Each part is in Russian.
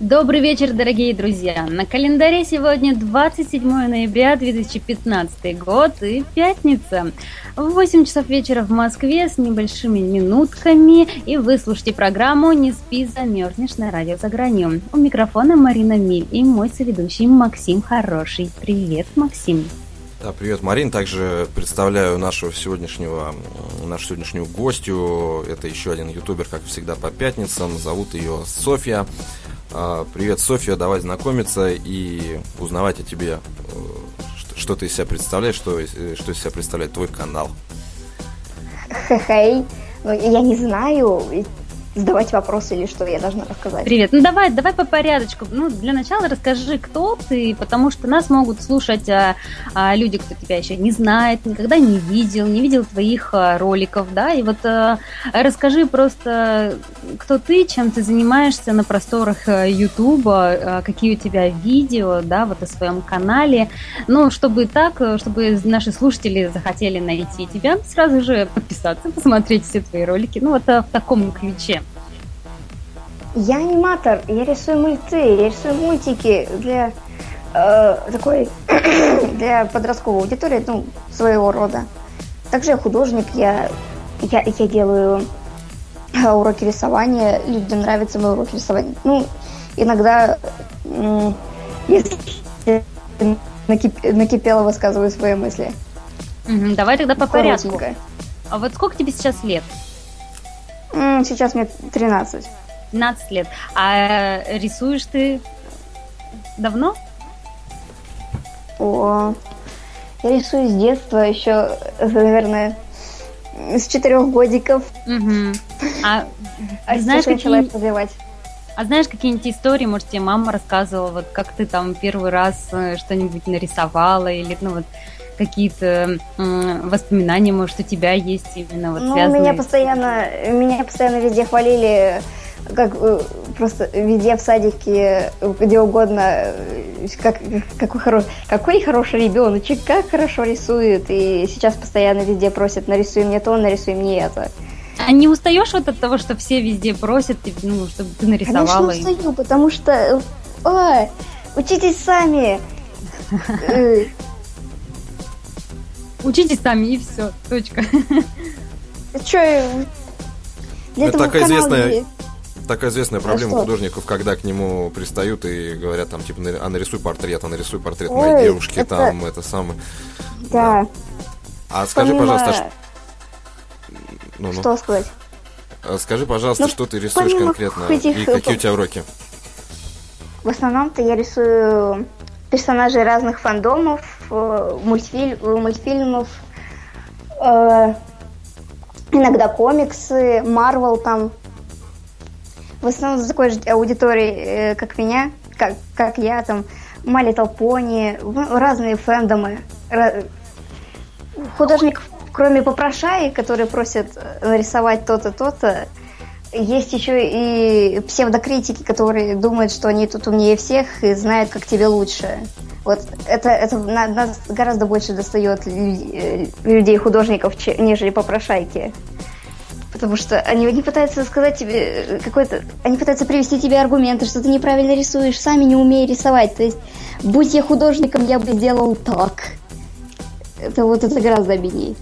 Добрый вечер, дорогие друзья! На календаре сегодня 27 ноября 2015 год и пятница. В 8 часов вечера в Москве с небольшими минутками и вы слушаете программу «Не спи, замерзнешь» на радио «За гранью». У микрофона Марина Миль и мой соведущий Максим Хороший. Привет, Максим! Да, привет, Марин. Также представляю нашего сегодняшнего, нашу сегодняшнюю гостью. Это еще один ютубер, как всегда, по пятницам. Зовут ее Софья. А, привет, Софья, давай знакомиться и узнавать о тебе, э, что ты из себя представляешь, что, э, что из себя представляет твой канал. Хей, ну я не знаю, задавать вопросы или что я должна рассказать? Привет. Ну давай, давай по порядочку. Ну, для начала расскажи, кто ты, потому что нас могут слушать а, а, люди, кто тебя еще не знает, никогда не видел, не видел твоих а, роликов, да, и вот а, расскажи просто, кто ты, чем ты занимаешься на просторах а, Ютуба, а, какие у тебя видео, да, вот о своем канале, ну, чтобы так, чтобы наши слушатели захотели найти тебя, сразу же подписаться, посмотреть все твои ролики, ну, вот а, в таком ключе. Я аниматор, я рисую мульты, я рисую мультики для э, такой для подростковой аудитории, ну, своего рода. Также я художник, я, я, я делаю э, уроки рисования, людям нравятся мои уроки рисования. Ну, иногда, если накип, накипело, высказываю свои мысли. Угу, давай тогда по порядку. А вот сколько тебе сейчас лет? Сейчас мне 13. 15 лет. А рисуешь ты давно? О, я рисую с детства, еще, наверное, с четырех годиков. Угу. А, а знаешь, какие... развивать. А знаешь какие-нибудь истории, может, тебе мама рассказывала, вот как ты там первый раз э, что-нибудь нарисовала, или ну вот какие-то воспоминания, может, у тебя есть именно вот ну, связанные? меня постоянно, меня постоянно везде хвалили как э, просто везде в садике, где угодно, э, как, какой, хоро, какой хороший ребеночек, как хорошо рисует. И сейчас постоянно везде просят, нарисуй мне то, нарисуй мне это. А не устаешь вот от того, что все везде просят, ну, чтобы ты нарисовала? Конечно устаю, потому что... Ой, учитесь сами! Э. Учитесь сами, и все, точка. Че, это такая известная такая известная проблема а художников, когда к нему пристают и говорят там, типа, а нарисуй портрет, а нарисуй портрет Ой, моей девушки, это... там, это самое. Да. да. А скажи, Помимо... пожалуйста. Ну, ну. Что сказать? А скажи, пожалуйста, ну, что ты рисуешь конкретно этих... и какие у тебя уроки? В основном-то я рисую персонажей разных фандомов, э, мультфиль... мультфильмов, э, иногда комиксы, Марвел там, в основном за такой же аудиторией, э, как меня, как, как я, там, My Little Pony, разные фэндомы. Художников, кроме попрошаек, которые просят э, нарисовать то-то, то-то, есть еще и псевдокритики, которые думают, что они тут умнее всех и знают, как тебе лучше. Вот это, это нас гораздо больше достает э, людей, художников, нежели попрошайки. Потому что они не пытаются сказать тебе э, какой-то... Они пытаются привести тебе аргументы, что ты неправильно рисуешь, сами не умея рисовать. То есть, будь я художником, я бы сделал так. Это вот это гораздо обиднее.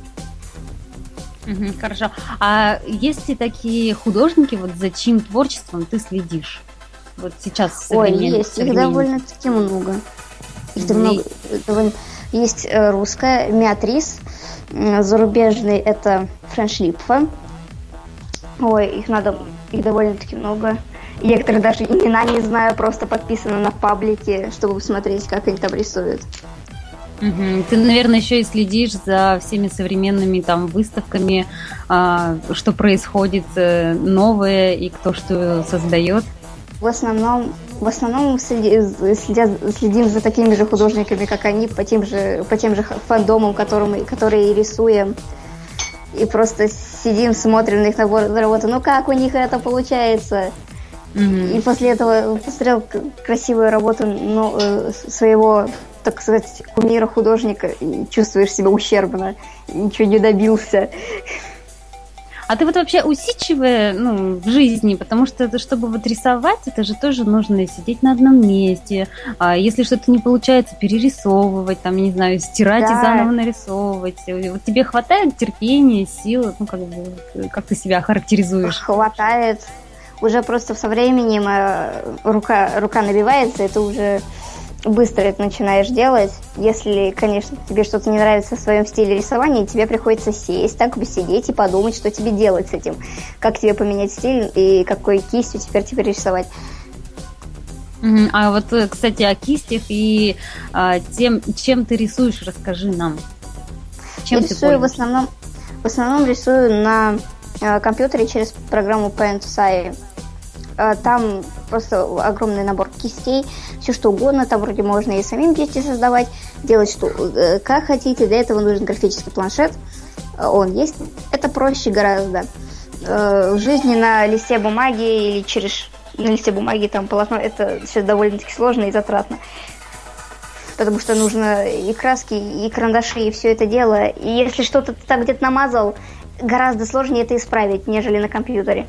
Угу, хорошо. А есть ли такие художники, вот за чьим творчеством ты следишь? Вот сейчас Ой, есть, их довольно-таки много. Их довольно, довольно... Есть э, русская, Миатрис, зарубежный это Френш Липфа, Ой, их надо, их довольно-таки много. некоторые даже имена не знаю, просто подписаны на паблике, чтобы посмотреть, как они там рисуют. Угу. Ты, наверное, еще и следишь за всеми современными там выставками, а, что происходит э, новое и кто что создает. В основном В основном следи, следя, следим за такими же художниками, как они, по тем же, по тем же фандомам, которым, которые рисуем. И просто сидим, смотрим на их набор работы. Ну как у них это получается? Mm-hmm. И после этого посмотрел красивую работу ну, э, своего, так сказать, кумира художника и чувствуешь себя ущербно, ничего не добился. А ты вот вообще усидчивая ну, в жизни, потому что чтобы вот рисовать, это же тоже нужно сидеть на одном месте. А если что-то не получается, перерисовывать, там, не знаю, стирать да. и заново нарисовывать. Вот тебе хватает терпения, сил, ну, как бы, как ты себя характеризуешь? Хватает. Уже просто со временем э, рука, рука набивается, это уже быстро это начинаешь делать. Если, конечно, тебе что-то не нравится в своем стиле рисования, тебе приходится сесть, так бы сидеть и подумать, что тебе делать с этим. Как тебе поменять стиль и какой кистью теперь тебе рисовать. А вот, э, кстати, о кистях и а, тем, чем ты рисуешь, расскажи нам. Чем Я рисую в основном, в основном рисую на э, компьютере через программу PaintSci. Э, там просто огромный набор кистей, все что угодно, там вроде можно и самим кисти создавать, делать что э, как хотите, для этого нужен графический планшет, э, он есть, это проще гораздо. В жизни на листе бумаги или через на листе бумаги там полотно, это все довольно-таки сложно и затратно. Потому что нужно и краски, и карандаши, и все это дело. И если что-то ты там где-то намазал, гораздо сложнее это исправить, нежели на компьютере.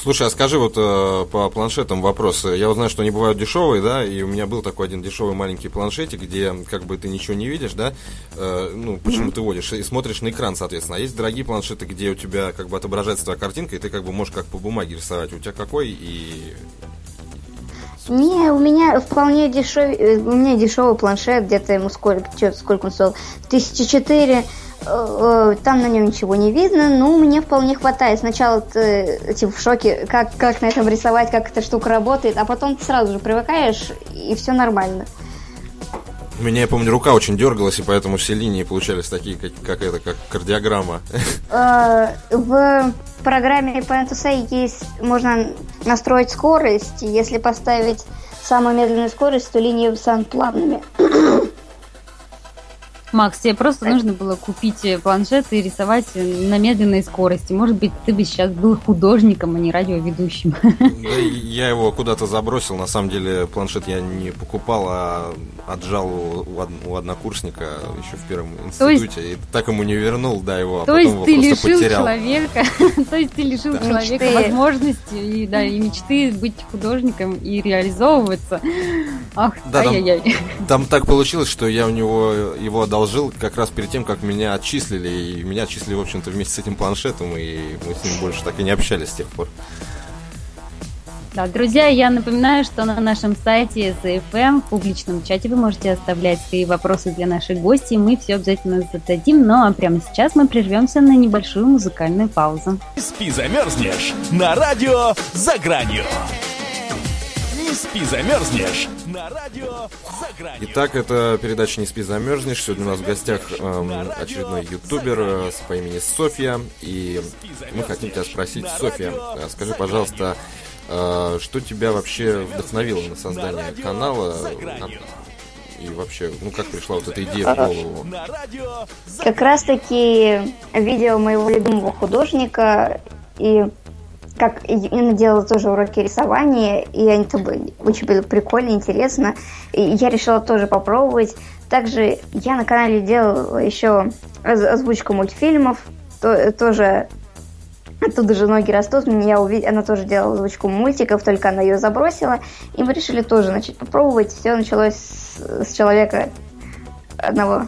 Слушай, а скажи вот э, по планшетам вопрос. Я вот знаю, что они бывают дешевые, да, и у меня был такой один дешевый маленький планшетик, где как бы ты ничего не видишь, да, э, ну, почему mm-hmm. ты водишь, и смотришь на экран, соответственно. А есть дорогие планшеты, где у тебя как бы отображается твоя картинка, и ты как бы можешь как по бумаге рисовать. У тебя какой и не, у меня вполне дешевый, э, у меня дешевый планшет, где-то ему сколько, сколько он стоил, тысячи четыре, там на нем ничего не видно, но мне вполне хватает. Сначала ты типа, в шоке, как, как на этом рисовать, как эта штука работает, а потом ты сразу же привыкаешь, и все нормально. У меня, я помню, рука очень дергалась, и поэтому все линии получались такие, как, как это, как кардиограмма. Э, в программе PNTSA есть, можно настроить скорость. Если поставить самую медленную скорость, то линии станут плавными. Макс, тебе просто нужно было купить э, планшет и рисовать на медленной скорости. Может быть, ты бы сейчас был художником, а не радиоведущим. Да, я его куда-то забросил. На самом деле, планшет я не покупал, а отжал у, однокурсника еще в первом институте. Есть... И так ему не вернул, да, его, а то потом есть его ты просто лишил потерял. человека, то есть ты лишил да. человека мечты. возможности и, да, и мечты быть художником и реализовываться. Ах, да, ай-яй-яй. Там, там так получилось, что я у него его отдал одолжил как раз перед тем, как меня отчислили. И меня отчислили, в общем-то, вместе с этим планшетом. И мы с ним больше так и не общались с тех пор. Да, друзья, я напоминаю, что на нашем сайте ZFM в публичном чате вы можете оставлять свои вопросы для наших гостей, мы все обязательно зададим, ну а прямо сейчас мы прервемся на небольшую музыкальную паузу. Спи, замерзнешь на радио «За гранью». Спи, замерзнешь на радио «За гранью». Итак, это передача «Не спи, замерзнешь». Сегодня у нас в гостях эм, очередной ютубер э, по имени Софья. И мы хотим тебя спросить, Софья, э, скажи, пожалуйста, э, что тебя вообще вдохновило на создание канала? И вообще, ну как пришла вот эта идея в голову? Как раз таки видео моего любимого художника и как Инна делала тоже уроки рисования, и они то были, очень было прикольно, интересно. И я решила тоже попробовать. Также я на канале делала еще озвучку мультфильмов, то, тоже Оттуда же ноги растут. Меня увид... Она тоже делала озвучку мультиков, только она ее забросила. И мы решили тоже начать попробовать. Все началось с, с человека одного.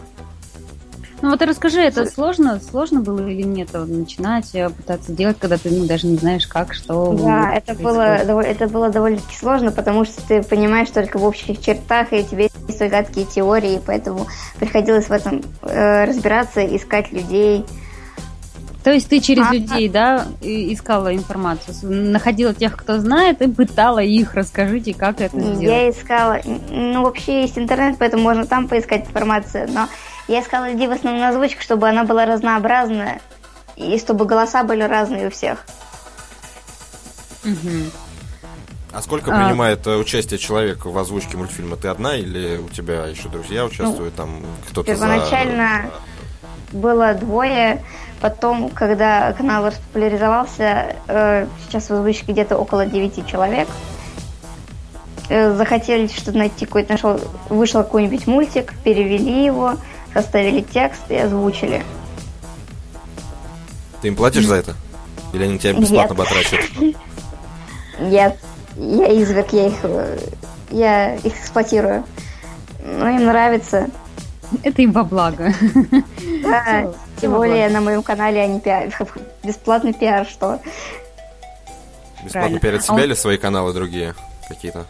Ну вот расскажи, это сложно, сложно было или нет начинать э, пытаться делать, когда ты ну, даже не знаешь, как, что. Да, это было, это было довольно-таки сложно, потому что ты понимаешь только в общих чертах, и тебе есть свои гадкие теории, поэтому приходилось в этом э, разбираться, искать людей. То есть ты через а, людей, да, искала информацию, находила тех, кто знает, и пытала их. Расскажите, как это сделать. Я искала. Ну, вообще есть интернет, поэтому можно там поискать информацию, но я искала людей в основном на озвучку, чтобы она была разнообразная, и чтобы голоса были разные у всех. Угу. А сколько а... принимает а... участие человек в озвучке мультфильма? Ты одна или у тебя еще друзья участвуют? Ну, там кто-то Первоначально за... было двое. Потом, когда канал распопуляризовался, э, сейчас в озвучке где-то около 9 человек. Э, захотели что-то найти, какой-то нашел, вышел какой-нибудь мультик, перевели его, составили текст и озвучили. Ты им платишь за это? Или они тебя бесплатно батрачат? Нет, я изверг, я их, я их эксплуатирую. Но им нравится. Это им во благо. Да, тем более на моем канале они пиар... бесплатный пиар, что? Бесплатно пиарят себя а или свои каналы другие какие-то?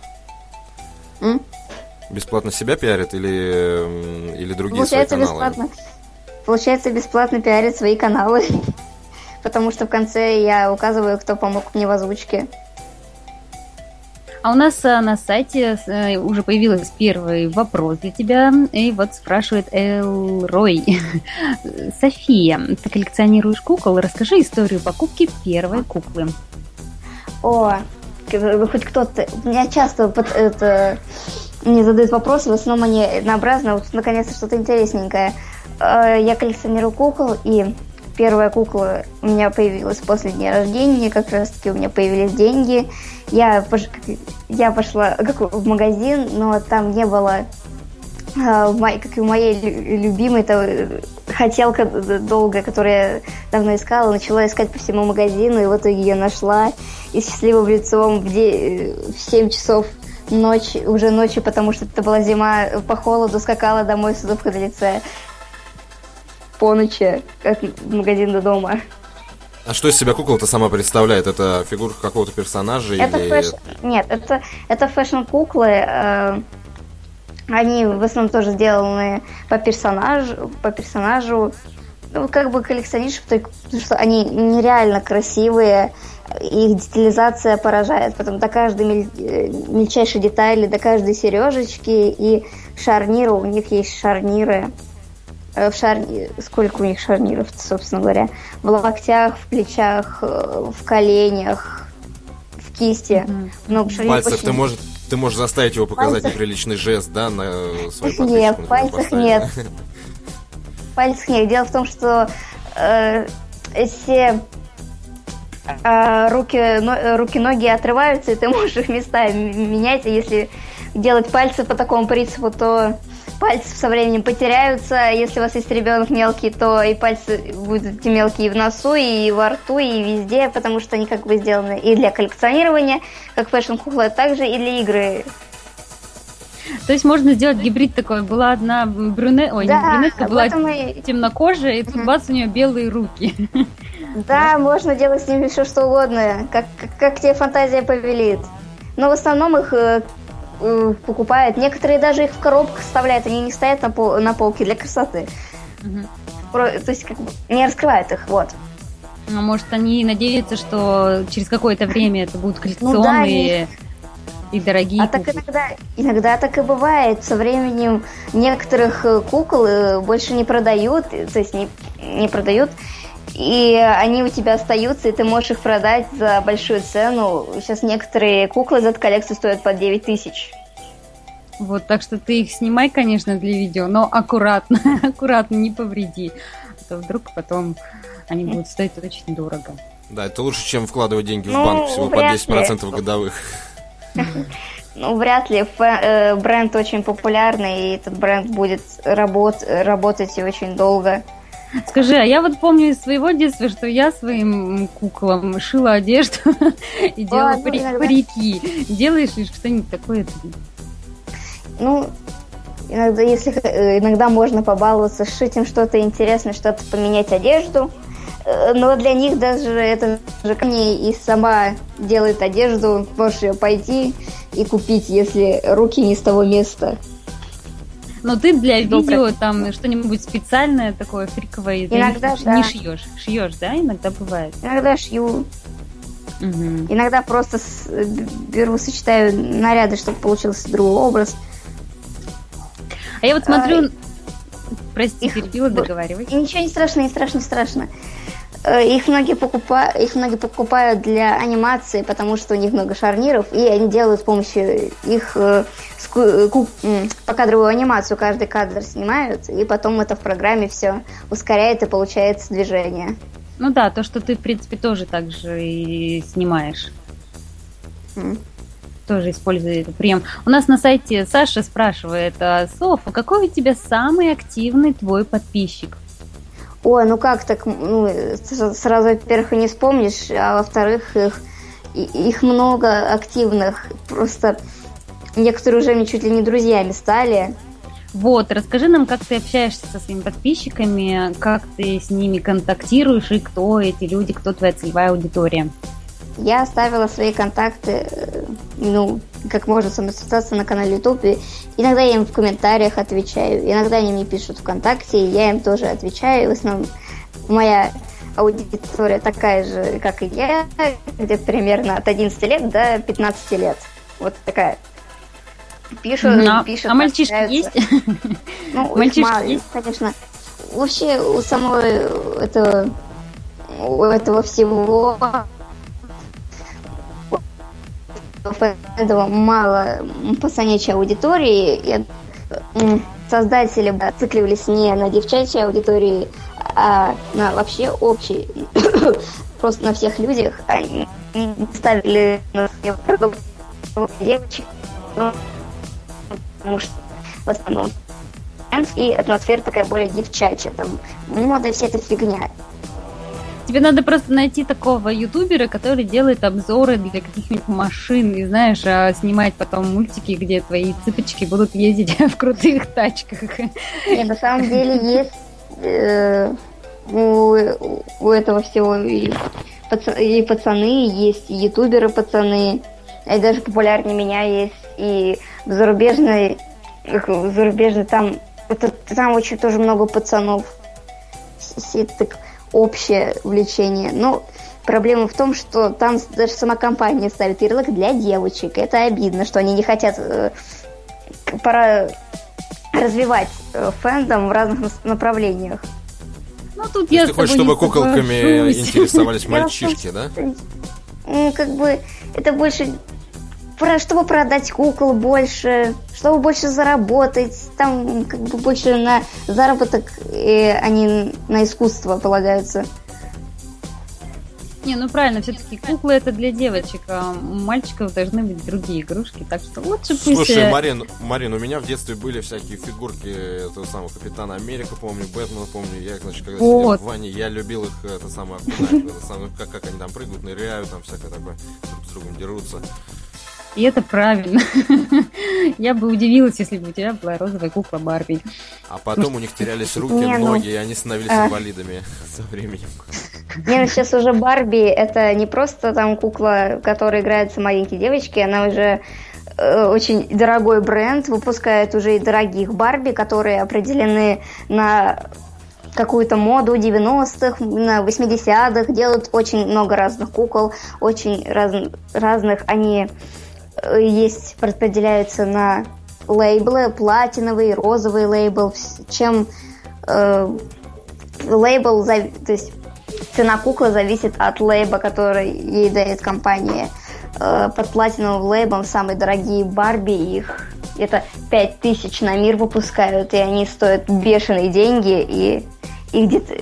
Бесплатно себя пиарят или, или другие Получается свои каналы? Бесплатно. Получается, бесплатно пиарят свои каналы. Потому что в конце я указываю, кто помог мне в озвучке. А у нас а, на сайте а, уже появился первый вопрос для тебя. И вот спрашивает Эл Рой. София, ты коллекционируешь кукол? Расскажи историю покупки первой куклы. О, хоть кто-то... Меня часто под это мне задают вопросы, в основном они однообразные. Вот наконец-то что-то интересненькое. Я коллекционирую кукол, и первая кукла у меня появилась после дня рождения, как раз таки у меня появились деньги. Я, пош... я пошла в магазин, но там не было а, как и у моей любимой, это хотелка долгая, которую я давно искала, начала искать по всему магазину, и в итоге ее нашла. И счастливым лицом в, де... в 7 часов ночи, уже ночью, потому что это была зима, по холоду скакала домой с улыбкой на лице по ночи, как в магазин до дома. А что из себя кукла-то сама представляет? Это фигурка какого-то персонажа это или... Fash... Нет, это, это fashion-куклы. Э, они в основном тоже сделаны по персонажу, по персонажу. Ну, как бы коллекционируешь, потому что они нереально красивые, их детализация поражает. Потом до каждой мель... Э, мельчайшей детали, до каждой сережечки и шарнира, у них есть шарниры. Э, в шар... сколько у них шарниров, собственно говоря, в локтях, в плечах, э, в коленях, в кисти. Mm-hmm. Много шарниров. Пальцев очень... ты можешь ты можешь заставить его показать пальцев... неприличный жест, да, на свой Нет, пальцев нет. Пальцев нет. Дело в том, что э, если э, руки, но, руки, ноги отрываются, и ты можешь их местами менять, и если делать пальцы по такому принципу, то пальцы со временем потеряются. Если у вас есть ребенок мелкий, то и пальцы будут мелкие и в носу, и во рту, и везде, потому что они как бы сделаны и для коллекционирования, как fashion-кукла, также и для игры. То есть можно сделать гибрид такой. Была одна брюнет, ой, да, не брюнетка, была и... темнокожая, и тут бац, у нее белые руки. Да, можно делать с ними все что угодно, как, как, как тебе фантазия повелит. Но в основном их э, э, покупают. Некоторые даже их в коробках вставляют, они не стоят на, пол, на полке для красоты. Угу. Про, то есть как бы не раскрывают их, вот. А может они надеются, что через какое-то время это будут коллекционные ну, да, и дорогие. А куклы. так иногда, иногда так и бывает. Со временем некоторых э, кукол э, больше не продают, то есть не, не продают и они у тебя остаются, и ты можешь их продать за большую цену. Сейчас некоторые куклы за эту коллекцию стоят по 9 тысяч. Вот, так что ты их снимай, конечно, для видео, но аккуратно, аккуратно, не повреди. А то вдруг потом они будут стоить очень дорого. Да, это лучше, чем вкладывать деньги ну, в банк всего по 10% ли. годовых. Ну, вряд ли. Э, бренд очень популярный, и этот бренд будет работ работать очень долго. Скажи, а я вот помню из своего детства, что я своим куклам шила одежду и делала ну, парики. Делаешь ли что-нибудь такое? Ну, иногда, если э, иногда можно побаловаться, сшить им что-то интересное, что-то поменять одежду. Э, но для них даже это же не и сама делает одежду, можешь ее пойти и купить, если руки не с того места. Но ты для видео там что-нибудь специальное такое фриковое иногда, не, да. не шьешь. Шьешь, да? Иногда бывает. Иногда шью. Угу. Иногда просто с, беру, сочетаю наряды, чтобы получился другой образ. А я вот смотрю... А, Прости, их... перебила, договаривай. Ничего не страшно, не страшно, не страшно. Э, их многие, покупают, их многие покупают для анимации, потому что у них много шарниров, и они делают с помощью их э, покадровую анимацию, каждый кадр снимают, и потом это в программе все ускоряет и получается движение. Ну да, то, что ты, в принципе, тоже так же и снимаешь. Mm. Тоже используя этот прием. У нас на сайте Саша спрашивает, а, Софа, какой у тебя самый активный твой подписчик? Ой, ну как так, ну, сразу, во-первых, не вспомнишь, а во-вторых, их, их много активных, просто некоторые уже мне чуть ли не друзьями стали. Вот, расскажи нам, как ты общаешься со своими подписчиками, как ты с ними контактируешь и кто эти люди, кто твоя целевая аудитория. Я оставила свои контакты, э, ну, как можно самосоздаться на канале YouTube. Иногда я им в комментариях отвечаю, иногда они мне пишут ВКонтакте, и я им тоже отвечаю. В основном моя аудитория такая же, как и я, где-то примерно от 11 лет до 15 лет. Вот такая. Пишут, Но, пишут. А мальчишки общаются. есть? Ну, мальчишки мало, есть, конечно. Вообще у самого этого, у этого всего этого мало пацанячей аудитории. Создатели зацикливались не на девчачьей аудитории, а на вообще общей, просто на всех людях. Они ставили на девочек, потому что в основном и атмосфера такая более девчачья, там мода и вся эта фигня. Тебе надо просто найти такого ютубера, который делает обзоры для каких-нибудь машин, и знаешь, а снимать потом мультики, где твои цыпочки будут ездить в крутых тачках. Нет, на самом деле есть э, у, у этого всего и, пац, и пацаны, есть и ютуберы пацаны, и даже популярнее меня есть, и в зарубежной, в зарубежной там, это, там очень тоже много пацанов. Так общее влечение. Но проблема в том, что там даже сама компания ставит ярлык для девочек. Это обидно, что они не хотят э, пора развивать э, фэндом в разных направлениях. Ну, тут я ты хочешь, чтобы куколками интересовались мальчишки, да? Ну, как бы, это больше про, чтобы продать кукол больше, чтобы больше заработать, там как бы больше на заработок, э, а не на искусство полагаются. Не, ну правильно, все-таки куклы это для девочек, а у мальчиков должны быть другие игрушки, так что лучше пусть... Слушай, э, Марин, Марин, у меня в детстве были всякие фигурки этого самого Капитана Америка, помню, Бэтмена, помню, я, значит, когда вот. сидел в ванне, я любил их, это самое, это самое как, как они там прыгают, ныряют, там всякое такое, друг с другом дерутся. И это правильно. Я бы удивилась, если бы у тебя была розовая кукла Барби. А потом у них терялись руки, ну, ноги, и они становились а. инвалидами со временем. Не, ну сейчас уже Барби это не просто там кукла, которая играется маленькие девочки, она уже э, очень дорогой бренд, выпускает уже и дорогих Барби, которые определены на какую-то моду 90-х, на 80-х, делают очень много разных кукол, очень раз, разных они есть, распределяются на лейблы, платиновый, розовый лейбл, чем э, лейбл, то есть цена куклы зависит от лейба, который ей дает компания. Э, под платиновым лейблом самые дорогие Барби, их это 5000 на мир выпускают, и они стоят бешеные деньги, и, и где-то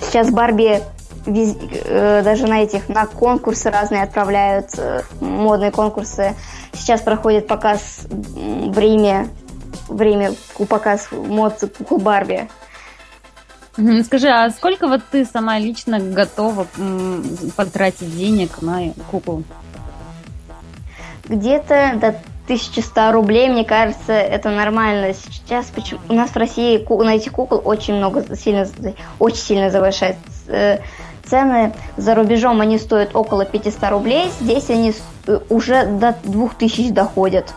сейчас Барби э, даже на этих, на конкурсы разные отправляют, э, модные конкурсы. Сейчас проходит показ в Риме, время показ мод кукол Барби. Скажи, а сколько вот ты сама лично готова потратить денег на куклу? Где-то до 1100 рублей, мне кажется, это нормально. Сейчас почему у нас в России на этих кукол очень много, сильно, очень сильно завышает э, цены. За рубежом они стоят около 500 рублей, здесь они э, уже до 2000 доходят.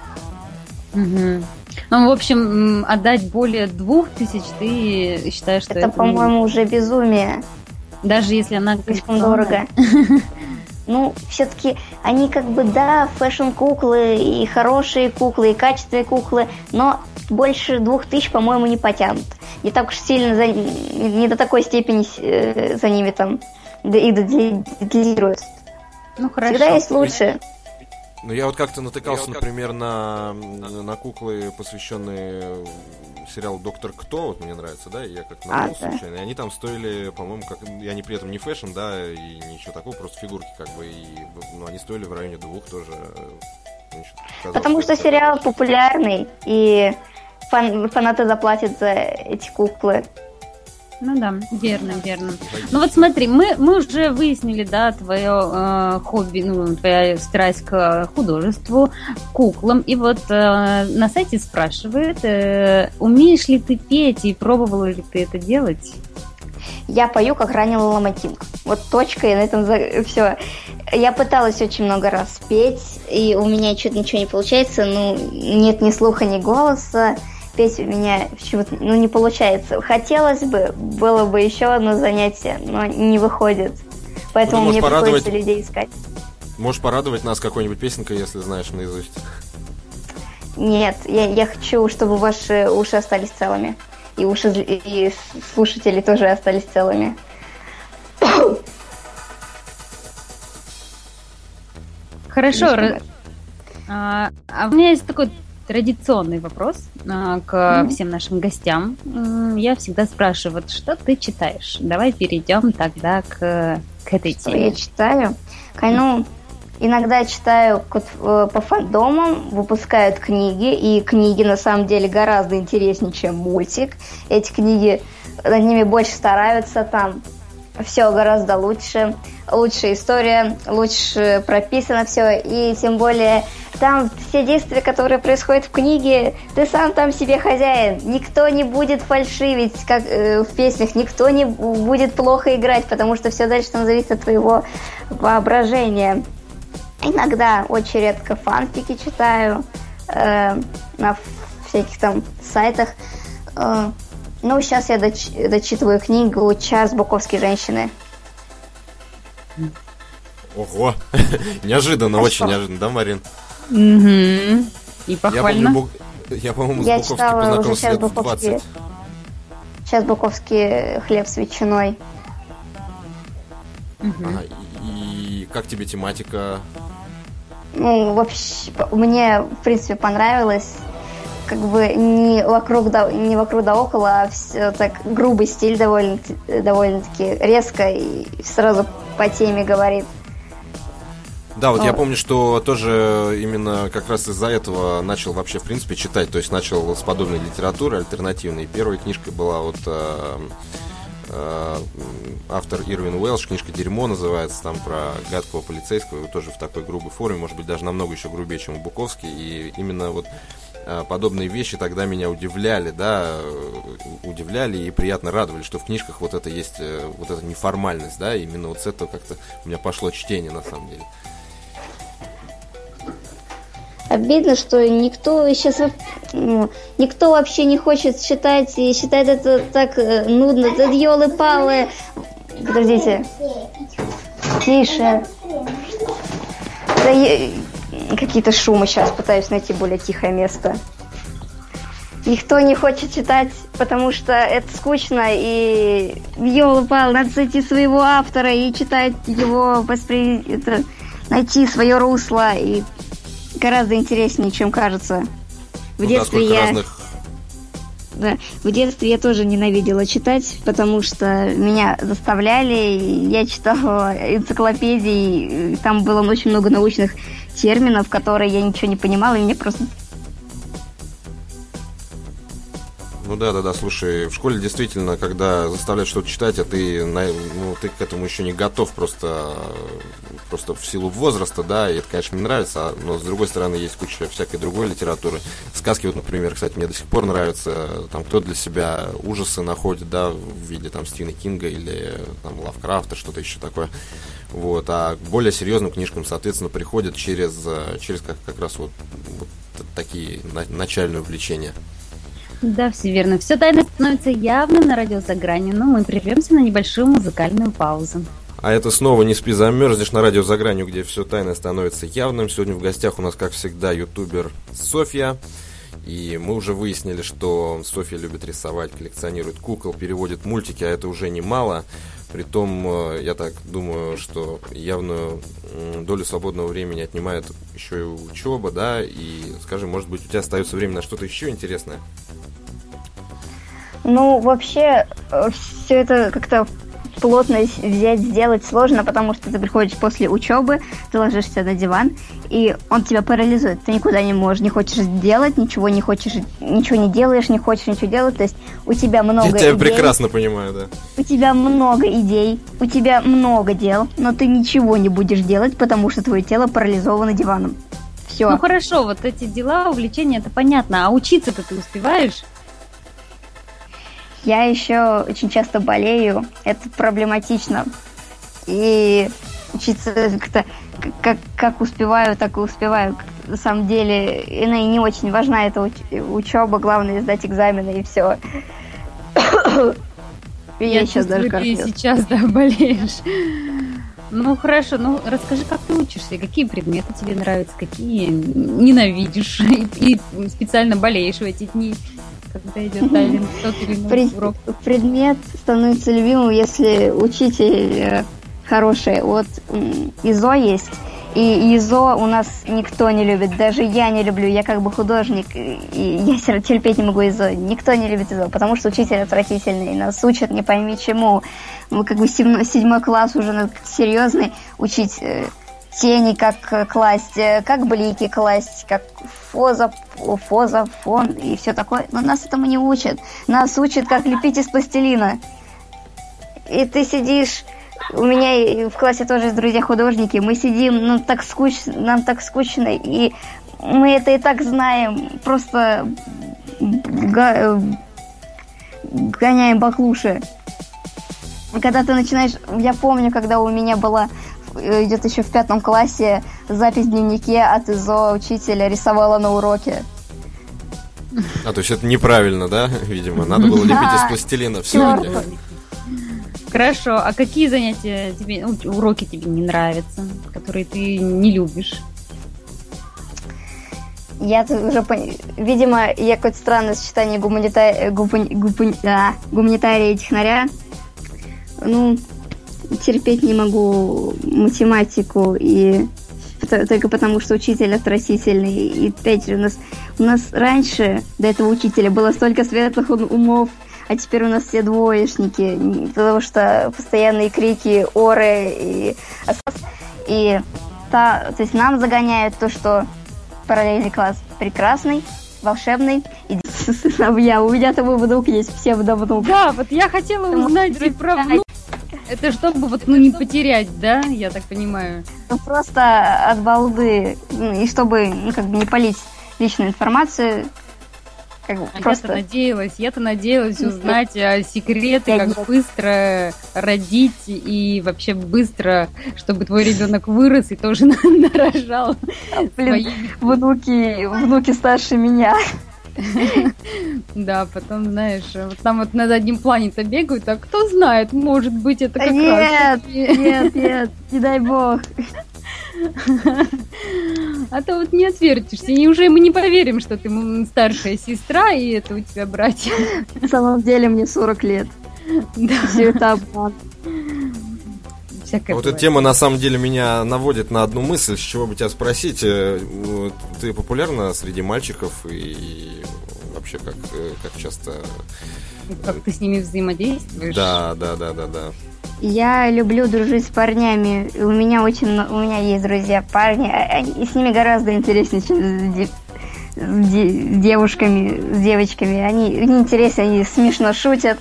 Угу. Ну, в общем, отдать более 2000 ты считаешь, что это... Это, по-моему, уже безумие. Даже если она... Слишком дорого. Ну, все-таки они как бы, да, fashion-куклы, и хорошие куклы, и качественные куклы, но больше двух тысяч, по-моему, не потянут. Не так уж сильно, за, не до такой степени э, за ними там их детализируют. Ну, хорошо. Всегда есть лучше. Ну, я вот как-то натыкался, вот например, как... на, на куклы, посвященные сериалу «Доктор Кто», вот мне нравится, да, я как нашел а, случайно, да. и они там стоили, по-моему, как, и они при этом не fashion, да, и ничего такого, просто фигурки как бы, и, ну, они стоили в районе двух тоже. Казалось, Потому что сериал популярный, и фан фанаты заплатят за эти куклы. Ну да, верно, верно. Ну вот смотри, мы, мы уже выяснили, да, твое э, хобби, ну, твоя страсть к художеству, куклам. И вот э, на сайте спрашивают, э, умеешь ли ты петь и пробовала ли ты это делать? Я пою, как ранила Ламатинг. Вот точка, и на этом за... все. Я пыталась очень много раз петь, и у меня что-то ничего не получается. Ну, нет ни слуха, ни голоса петь у меня почему-то ну, не получается. Хотелось бы, было бы еще одно занятие, но не выходит. Поэтому ну, мне порадовать... приходится людей искать. Можешь порадовать нас какой-нибудь песенкой, если знаешь наизусть? Нет, я, я хочу, чтобы ваши уши остались целыми. И уши и слушатели тоже остались целыми. Хорошо. А, а у меня есть такой традиционный вопрос а, к mm-hmm. всем нашим гостям. Я всегда спрашиваю, вот что ты читаешь? Давай перейдем тогда к, к этой теме. Что я читаю? Ну, иногда читаю э, по фандомам, выпускают книги, и книги на самом деле гораздо интереснее, чем мультик. Эти книги, над ними больше стараются, там все гораздо лучше, лучшая история, лучше прописано все, и тем более там все действия, которые происходят в книге, ты сам там себе хозяин. Никто не будет фальшивить, как э, в песнях, никто не будет плохо играть, потому что все дальше там зависит от твоего воображения. Иногда, очень редко, фанфики читаю э, на всяких там сайтах. Э, ну, сейчас я доч дочитываю книгу «Час Буковской женщины». Ого! неожиданно, очень неожиданно, да, Марин? Угу. И похвально. Я, помню, я по-моему, с я Буковски познакомился лет в 20. Сейчас Буковский хлеб с ветчиной. Угу. Ага, и как тебе тематика? Ну, вообще, мне, в принципе, понравилось как бы не вокруг да, не вокруг да около, а все так грубый стиль довольно довольно-таки резко и сразу по теме говорит. Да, вот а. я помню, что тоже именно как раз из-за этого начал вообще, в принципе, читать. То есть начал с подобной литературы альтернативной. Первой книжкой была вот э, э, автор Ирвин Уэлш, книжка «Дерьмо» называется, там про гадкого полицейского, тоже в такой грубой форме, может быть, даже намного еще грубее, чем у Буковский. И именно вот э, подобные вещи тогда меня удивляли, да, удивляли и приятно радовали, что в книжках вот это есть, э, вот эта неформальность, да, именно вот с этого как-то у меня пошло чтение, на самом деле. Обидно, что никто сейчас ну, никто вообще не хочет читать и считает это так э, нудно. Да елы-палы. Подождите. Тише. Да. Какие-то шумы сейчас пытаюсь найти более тихое место. Никто не хочет читать, потому что это скучно, и елы-палы, надо найти своего автора и читать его, воспри... это... найти свое русло и гораздо интереснее, чем кажется. В ну, детстве я... Разных... Да, в детстве я тоже ненавидела читать, потому что меня заставляли, я читала энциклопедии, там было очень много научных терминов, которые я ничего не понимала, и мне просто Ну да, да, да, слушай, в школе действительно, когда заставляют что-то читать, а ты, ну, ты к этому еще не готов просто, просто в силу возраста, да, и это, конечно, мне нравится, но с другой стороны есть куча всякой другой литературы. Сказки, вот, например, кстати, мне до сих пор нравятся, там, кто для себя ужасы находит, да, в виде, там, Стивена Кинга или, там, Лавкрафта, что-то еще такое. Вот, а к более серьезным книжкам, соответственно, приходят через, через как, как раз вот, вот такие начальные увлечения. Да, все верно. Все тайно становится явным на радио за гранью, но мы прервемся на небольшую музыкальную паузу. А это снова «Не спи, замерзнешь» на радио за гранью, где все тайно становится явным. Сегодня в гостях у нас, как всегда, ютубер Софья. И мы уже выяснили, что Софья любит рисовать, коллекционирует кукол, переводит мультики, а это уже немало. Притом, э, я так думаю, что явную долю свободного времени отнимает еще и учеба, да, и, скажи, может быть, у тебя остается время на что-то еще интересное? Ну, вообще, э, все это как-то плотно взять, сделать сложно, потому что ты приходишь после учебы, ты ложишься на диван, и он тебя парализует. Ты никуда не можешь, не хочешь делать, ничего не хочешь, ничего не делаешь, не хочешь ничего делать. То есть у тебя много Я тебя идей, прекрасно понимаю, да. У тебя много идей, у тебя много дел, но ты ничего не будешь делать, потому что твое тело парализовано диваном. Все. Ну хорошо, вот эти дела, увлечения, это понятно. А учиться-то ты успеваешь? Я еще очень часто болею, это проблематично. И учиться как-то как, как успеваю, так и успеваю. На самом деле, и не очень важна эта уч- учеба, главное сдать экзамены и все. Я, сейчас даже ты сейчас, да, болеешь. Ну хорошо, ну расскажи, как ты учишься, какие предметы тебе нравятся, какие ненавидишь и, и специально болеешь в эти дни когда идет тайлинг тот или иной урок? Предмет становится любимым, если учитель э, хороший. Вот ИЗО есть, и ИЗО у нас никто не любит, даже я не люблю, я как бы художник, и я терпеть не могу ИЗО, никто не любит ИЗО, потому что учитель отвратительный, нас учат не пойми чему, мы как бы седьмой класс уже серьезный, учить э, тени как класть, э, как блики класть, как фоза, фоза, фон и все такое. Но нас этому не учат. Нас учат, как лепить из пластилина. И ты сидишь... У меня в классе тоже друзья художники. Мы сидим, ну так скучно, нам так скучно, и мы это и так знаем. Просто гоняем баклуши. Когда ты начинаешь... Я помню, когда у меня была идет еще в пятом классе запись в дневнике от ИЗО учителя рисовала на уроке. А, то есть это неправильно, да, видимо? Надо было лепить из пластилина все-таки. Хорошо, а какие занятия тебе, ну, уроки тебе не нравятся, которые ты не любишь? Я тут уже. Видимо, я какое-то странное сочетание гуманита... гупани... гупани... а, гуманитария и технаря. Ну, терпеть не могу математику и только потому, что учитель отвратительный. И опять же, у нас, у нас раньше до этого учителя было столько светлых умов, а теперь у нас все двоечники, потому что постоянные крики, оры и и та, то есть нам загоняют то, что параллельный класс прекрасный, волшебный. И я, у меня там внук есть, все внук. Да, вот я хотела узнать про внук. Это чтобы вот, ну, не потерять, да, я так понимаю? Ну, просто от балды, ну, и чтобы, ну, как бы не полить личную информацию, как бы а просто... я-то надеялась, я-то надеялась узнать о секреты, как быстро родить и вообще быстро, чтобы твой ребенок вырос и тоже нарожал. Блин, внуки, внуки старше меня. Да, потом, знаешь, вот там вот на заднем плане-то бегают, а кто знает, может быть, это как нет, раз... Нет, нет, нет, не дай бог. А то вот не отвертишься. И уже мы не поверим, что ты старшая сестра, и это у тебя братья. На самом деле мне 40 лет. Да. Все это обман всякое. Вот эта тема на самом деле меня наводит на одну мысль, с чего бы тебя спросить. Э, ты популярна среди мальчиков и вообще как, э, как часто... Как ты с ними взаимодействуешь? Да, да, да, да, да. Я люблю дружить с парнями. У меня очень, у меня есть друзья парни, а, и с ними гораздо интереснее, чем с, с девушками, с девочками. Они, они интереснее, они смешно шутят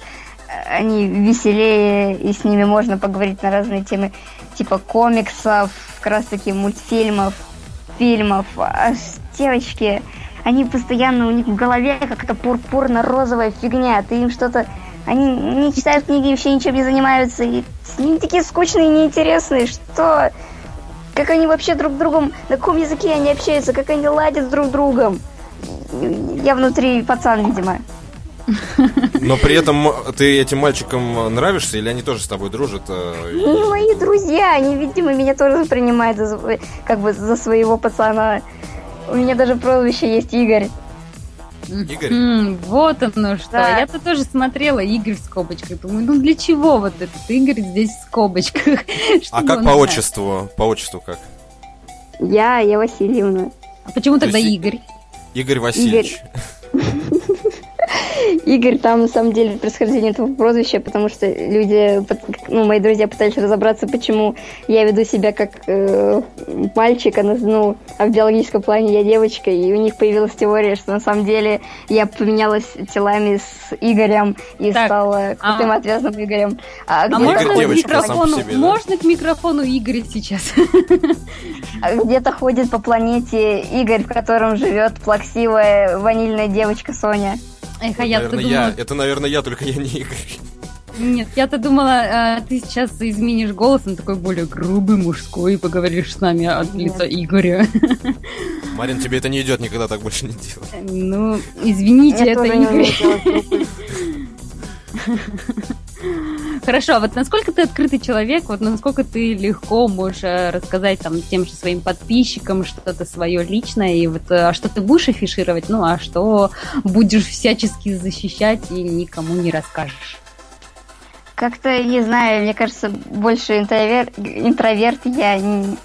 они веселее, и с ними можно поговорить на разные темы, типа комиксов, как раз таки мультфильмов, фильмов. А девочки, они постоянно, у них в голове какая-то пурпурно-розовая фигня, ты им что-то... Они не читают книги, вообще ничем не занимаются, и с ними такие скучные и неинтересные, что... Как они вообще друг с другом, на каком языке они общаются, как они ладят друг с другом. Я внутри пацан, видимо. Но при этом ты этим мальчикам нравишься или они тоже с тобой дружат? Э, не мои друзья, они, видимо, меня тоже принимают за, как бы за своего пацана. У меня даже прозвище есть Игорь. Игорь? М, Вот оно что. Да. Я-то тоже смотрела Игорь в скобочках. Думаю, ну для чего вот этот Игорь здесь в скобочках? А как по отчеству? По отчеству как? Я, я Васильевна. А почему То тогда Игорь? Игорь Васильевич. Игорь, там на самом деле происхождение этого прозвища, потому что люди, ну, мои друзья пытались разобраться, почему я веду себя как э, мальчик, а, ну, а в биологическом плане я девочка, и у них появилась теория, что на самом деле я поменялась телами с Игорем и Так, стала крутым а- отвязным Игорем. А, А можно Игорь к микрофону? себе, да? Можно к микрофону Игоря сейчас? А Где-то ходит по планете Игорь, в котором живет плаксивая ванильная девочка Соня. Эх, а Наверное, думала... я. Это, наверное, я, только я не Игорь. Нет, я-то думала, а, ты сейчас изменишь голос, он такой более грубый, мужской, и поговоришь с нами от Нет. лица Игоря. Марин, тебе это не идет, никогда так больше не делай. Ну, извините, Я это Игорь. Хорошо, а вот насколько ты открытый человек, вот насколько ты легко можешь э, рассказать там тем же своим подписчикам что-то свое личное, и вот э, а что ты будешь афишировать, ну а что будешь всячески защищать и никому не расскажешь. Как-то, не знаю, мне кажется, больше интровер- интроверт. Я не-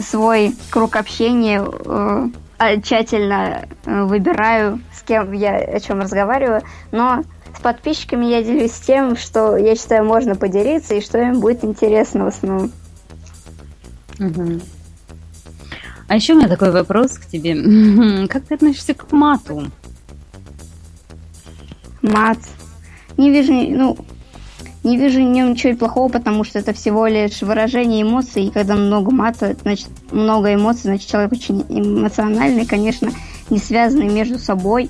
свой круг общения э, а, тщательно э, выбираю, с кем я о чем разговариваю. Но с подписчиками я делюсь тем, что я считаю можно поделиться и что им будет интересно в основном. Мгм. А еще у меня такой вопрос к тебе. Как ты относишься к мату? Мат. Не вижу, ну, не вижу в нем ничего плохого, потому что это всего лишь выражение эмоций, и когда много мата, значит, много эмоций, значит, человек очень эмоциональный, конечно, не связанный между собой,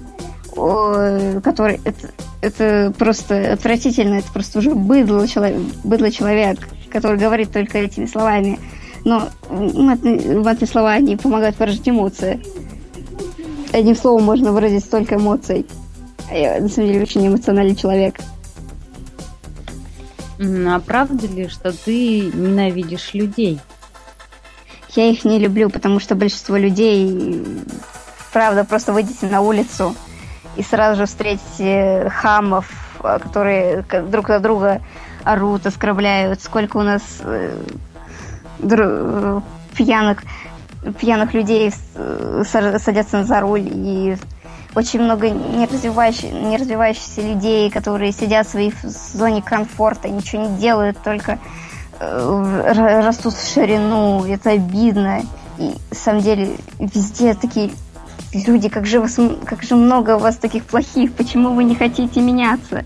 который, это, это просто отвратительно, это просто уже быдло, человек, быдло человек, который говорит только этими словами. Но матные, матные слова, они помогают выразить эмоции. Одним словом можно выразить столько эмоций. А Я, на самом деле, очень эмоциональный человек. А правда ли, что ты ненавидишь людей? Я их не люблю, потому что большинство людей, правда, просто выйдете на улицу и сразу же встретите хамов, э, которые друг на друга орут, оскорбляют. Сколько у нас э, э, пьяных, пьяных людей э, са- садятся за руль и очень много не, развивающих, не развивающихся людей, которые сидят в своей зоне комфорта, ничего не делают, только э, растут в ширину, это обидно. И на самом деле везде такие люди, как же, вас, как же много у вас таких плохих, почему вы не хотите меняться?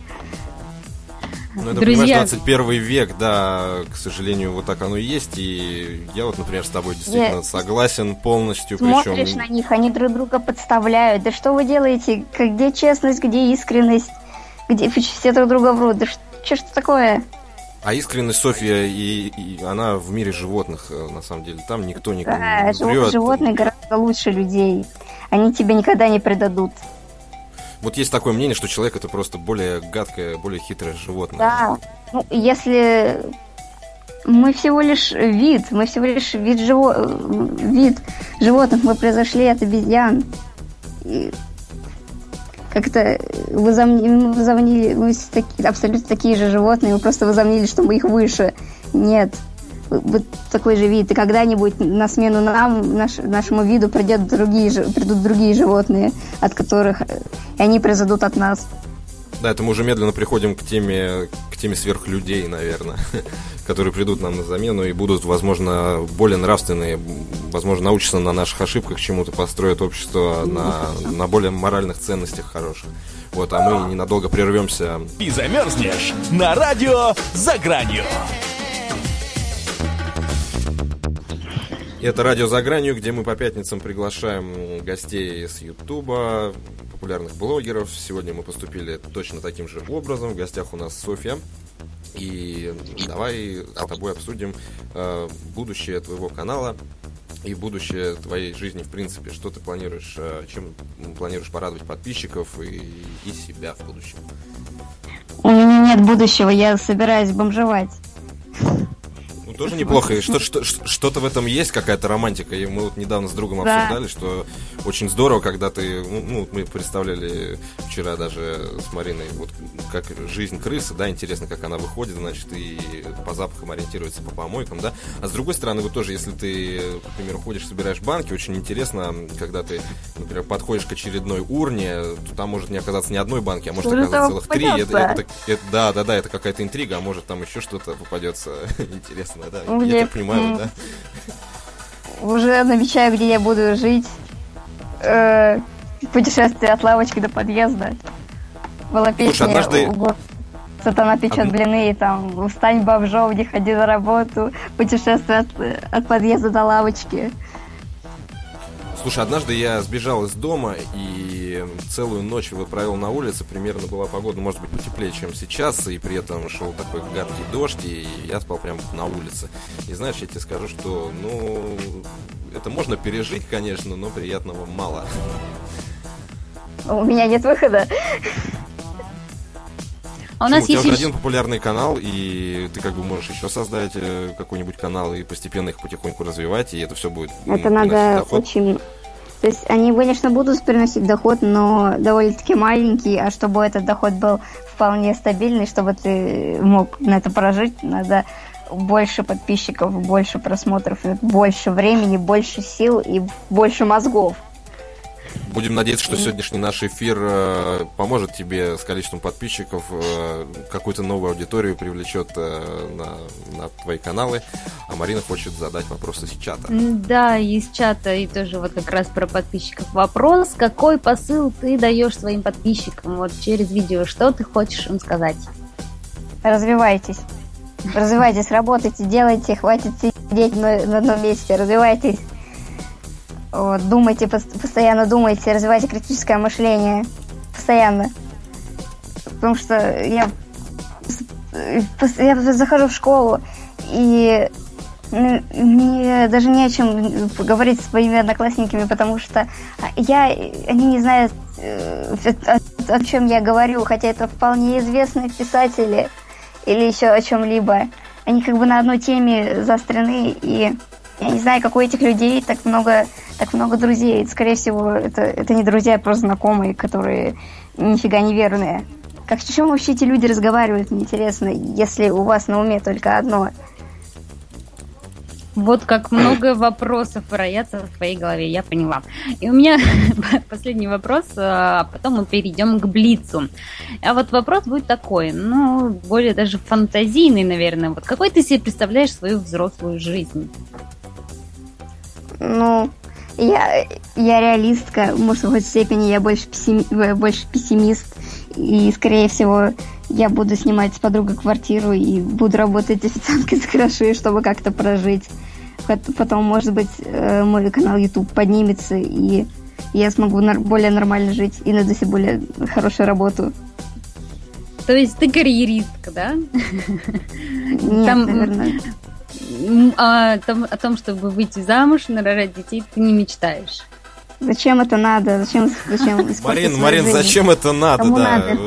Ну, это, Друзья. понимаешь, 21 век, да, к сожалению, вот так оно и есть. И я вот, например, с тобой действительно Я- согласен полностью. Смотришь Причем на них, они друг друга подставляют. Да что вы делаете? Где честность, где искренность? Где все друг друга врут? Да что ж это такое? А искренность Софья, и, и она в мире животных, э, на самом деле. Там никто Да, не жив- врет. животные гораздо лучше людей. Они тебя никогда не предадут. Вот есть такое мнение, что человек это просто более гадкое, более хитрое животное. Да. Ну, если мы всего лишь вид, мы всего лишь вид, живо... вид животных, мы произошли от обезьян. И как-то мы возомнили, мы таки- абсолютно такие же животные, мы просто возомнили, что мы их выше. Нет. Вы такой же вид. И когда-нибудь на смену нам, наш- нашему виду придет другие, придут другие животные, от которых э, и они произойдут от нас. Да, это мы уже медленно приходим к теме, к теме сверхлюдей, наверное, которые придут нам на замену и будут, возможно, более нравственные, возможно, научатся на наших ошибках чему-то, построят общество на, на более моральных ценностях хороших. Вот, а мы ненадолго прервемся. И замерзнешь на радио «За гранью». Это радио «За гранью», где мы по пятницам приглашаем гостей с Ютуба, популярных блогеров. Сегодня мы поступили точно таким же образом. В гостях у нас Софья. И давай с тобой обсудим э, будущее твоего канала и будущее твоей жизни в принципе. Что ты планируешь, э, чем планируешь порадовать подписчиков и, и себя в будущем? У меня нет будущего, я собираюсь бомжевать. Ну, Тоже неплохо. И что, что, что-то в этом есть, какая-то романтика. И мы вот недавно с другом Да. обсуждали, что очень здорово, когда ты, ну, ну, мы представляли вчера даже с Мариной, вот как жизнь крысы, да, интересно, как она выходит, значит, и по запахам ориентируется по помойкам, да. А с другой стороны, вот тоже, если ты, к примеру, ходишь, собираешь банки, очень интересно, когда ты, например, подходишь к очередной урне, то там может не оказаться ни одной банки, а может Может, оказаться целых три. Это, попадется. это- это- да, да, да, это какая-то интрига, а может там еще что-то попадется интересное, да. Ну, Я так понимаю, да. Уже намечаю, где я буду жить. Э, путешествие от лавочки до подъезда. Была песня однажды- у Го- Сатана печет Одн- блины, и там «Устань, бомжов, не ходи на работу», путешествие от, от подъезда до лавочки. Слушай, однажды я сбежал из дома и целую ночь вот провел на улице. Примерно была погода, может быть, потеплее, чем сейчас, и при этом шел такой гадкий дождь, и я спал прямо на улице. И знаешь, я тебе скажу, что, ну, это можно пережить, конечно, но приятного мало. У меня нет выхода. А у нас Почему? есть у тебя один популярный канал, и ты как бы можешь еще создать э, какой-нибудь канал и постепенно их потихоньку развивать, и это все будет Это надо доход. очень... То есть они, конечно, будут приносить доход, но довольно-таки маленький, а чтобы этот доход был вполне стабильный, чтобы ты мог на это прожить, надо больше подписчиков, больше просмотров, больше времени, больше сил и больше мозгов. Будем надеяться, что сегодняшний наш эфир э, поможет тебе с количеством подписчиков, э, какую-то новую аудиторию привлечет э, на, на твои каналы. А Марина хочет задать вопросы из чата. Да, из чата и тоже вот как раз про подписчиков вопрос. Какой посыл ты даешь своим подписчикам вот через видео? Что ты хочешь им сказать? Развивайтесь. Развивайтесь, работайте, делайте, хватит сидеть на, на одном месте, развивайтесь. Вот, думайте, пос- постоянно думайте, развивайте критическое мышление. Постоянно. Потому что я, я захожу в школу, и мне даже не о чем поговорить с своими одноклассниками, потому что я, они не знают, э, о, о чем я говорю, хотя это вполне известные писатели или еще о чем-либо. Они как бы на одной теме заострены, и я не знаю, как у этих людей так много, так много друзей. Скорее всего, это, это не друзья, а просто знакомые, которые нифига не верные. Как о чем вообще эти люди разговаривают, мне интересно, если у вас на уме только одно. Вот как много вопросов роятся в твоей голове, я поняла. И у меня последний вопрос, а потом мы перейдем к Блицу. А вот вопрос будет такой, ну, более даже фантазийный, наверное. Вот какой ты себе представляешь свою взрослую жизнь? Ну, я, я реалистка, может, в какой-то степени я больше, пессими- э, больше пессимист. И, скорее всего, я буду снимать с подругой квартиру и буду работать официанткой с крыши, чтобы как-то прожить. Пот- Потом, может быть, э, мой канал YouTube поднимется, и я смогу более нормально жить и найду себе более хорошую работу. То есть ты карьеристка, да? Нет, Там- наверное. А том- о том, чтобы выйти замуж, нарожать детей, ты не мечтаешь. Зачем это надо? Зачем, зачем Марин, Марин, жизнь? зачем это надо, Кому да? надо?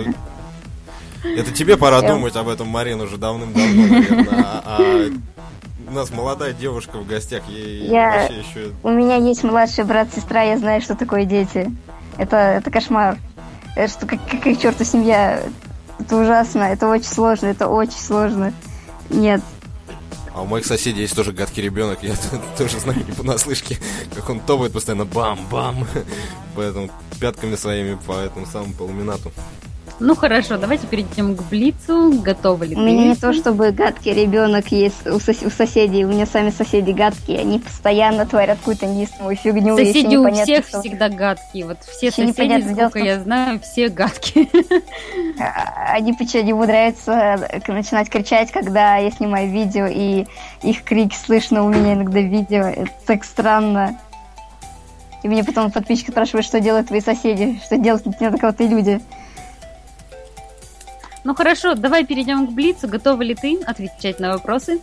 Это тебе пора Я- думать об этом, Марин, уже давным-давно, наверное. А- а у нас молодая девушка в гостях, ей Я- вообще еще... У меня есть младший брат, сестра, я знаю, что такое дети. Это, это кошмар. Это что, как, какая к черту семья? Это ужасно, это очень сложно, это очень сложно. Нет, А у моих соседей есть тоже гадкий ребенок, я тоже знаю не понаслышке, как он топает постоянно бам-бам, поэтому пятками своими по этому самому по ламинату. Ну хорошо, давайте перейдем к Блицу. Готовы ли у меня не то, чтобы гадкий ребенок есть у, сос- у соседей, у меня сами соседи гадкие, они постоянно творят какую-то неистовую фигню. Соседи у всех что- всегда гадкие. Вот все Еще соседи, дело сколько том, я знаю, все гадкие. А, Они почему умудряются э, начинать кричать, когда я снимаю видео, и их крики слышно у меня иногда в видео. Это так странно. И мне потом подписчики спрашивают, что делают твои соседи, что делают неадекватные люди. Ну хорошо, давай перейдем к Блицу. Готова ли ты отвечать на вопросы?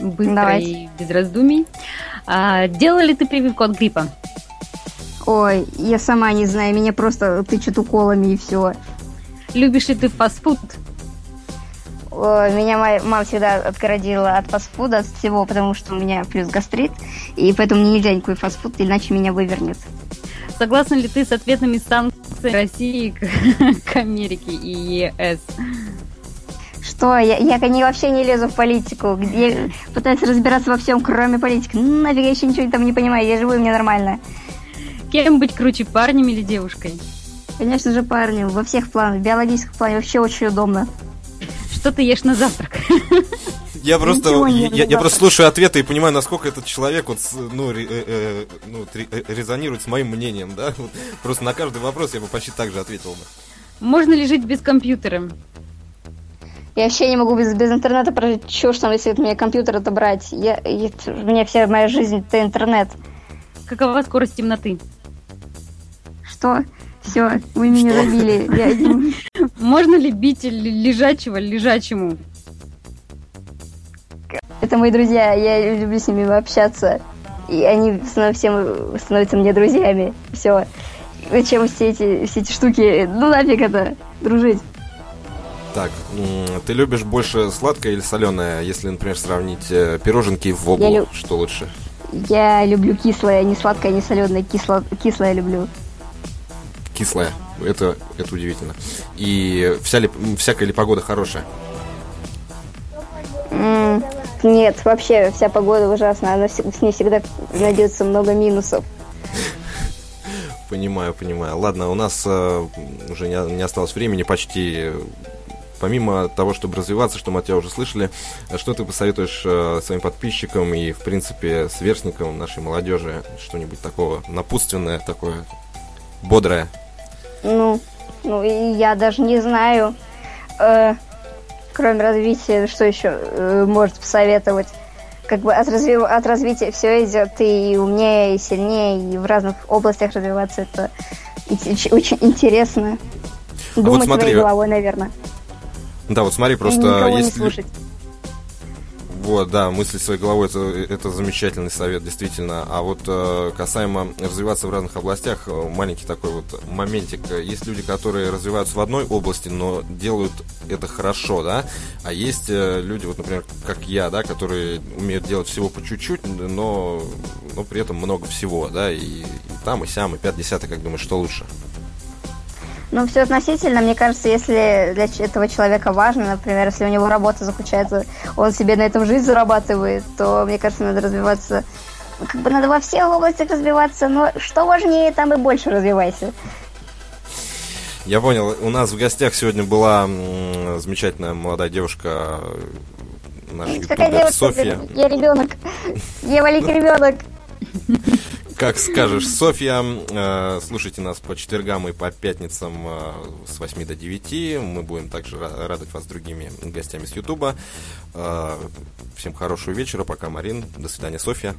Быстро Давайте. и без раздумий. А, делала ли ты прививку от гриппа? Ой, я сама не знаю, меня просто тычут уколами и все. Любишь ли ты фастфуд? Меня моя мама всегда отгородила от фастфуда, от всего, потому что у меня плюс гастрит, и поэтому мне нельзя никакой фастфуд, иначе меня вывернет. Согласна ли ты с ответными санкциями России к, к Америке и ЕС? Что? Я, я не, вообще не лезу в политику. Я пытаюсь разбираться во всем, кроме политики. Ну, нафиг, я еще ничего там не понимаю. Я живу, и мне нормально. Кем быть круче, парнем или девушкой? Конечно же, парнем. Во всех планах. В биологическом плане вообще очень удобно. Что ты ешь на завтрак? Я просто, я, я, я просто слушаю ответы и понимаю, насколько этот человек вот, ну, э, э, ну, э, резонирует с моим мнением, да? Вот, просто на каждый вопрос я бы почти так же ответил бы. Можно ли жить без компьютера? Я вообще не могу без, без интернета прожить. Чего ж там, если от меня компьютер отобрать? Я, я, у меня вся моя жизнь это интернет. Какова скорость темноты? Что? Все, вы меня забили. Я... Можно ли бить лежачего лежачему? Это мои друзья, я люблю с ними общаться. И они всем становятся мне друзьями. Все. Зачем все эти, все эти штуки? Ну нафиг это, дружить. Так, ты любишь больше сладкое или соленое, если, например, сравнить э, пироженки в Вогу? Люб... Что лучше? Я люблю кислое, не сладкое, не соленое. Кисло... Кислое люблю. Кислое. Это, это удивительно. И вся ли, всякая ли погода хорошая? Mm, нет, вообще вся погода ужасная. Она, с ней всегда найдется много минусов. Понимаю, понимаю. Ладно, у нас э, уже не, не осталось времени почти помимо того, чтобы развиваться, что мы от тебя уже слышали, что ты посоветуешь э, своим подписчикам и, в принципе, сверстникам нашей молодежи? Что-нибудь такого напутственное, такое бодрое? Ну, ну я даже не знаю. Э, кроме развития, что еще э, может посоветовать? Как бы от, разви... от развития все идет и умнее, и сильнее, и в разных областях развиваться. Это очень интересно. А Думать вот смотри, головой, наверное. Да, вот смотри, просто если... Вот, да, мысли своей головой это, это замечательный совет, действительно. А вот э, касаемо развиваться в разных областях, э, маленький такой вот моментик. Есть люди, которые развиваются в одной области, но делают это хорошо, да. А есть э, люди, вот, например, как я, да, которые умеют делать всего по чуть-чуть, но, но при этом много всего, да, и, и там, и сям, и пять десятый, как думаешь, что лучше? Ну, все относительно. Мне кажется, если для этого человека важно, например, если у него работа заключается, он себе на этом жизнь зарабатывает, то, мне кажется, надо развиваться как бы надо во всех областях развиваться, но что важнее, там и больше развивайся. Я понял. У нас в гостях сегодня была замечательная молодая девушка, наш ютубер Софья. Я ребенок. Я маленький ребенок. Как скажешь, Софья. Э, слушайте нас по четвергам и по пятницам э, с 8 до 9. Мы будем также радовать вас другими гостями с Ютуба. Э, всем хорошего вечера. Пока, Марин. До свидания, Софья.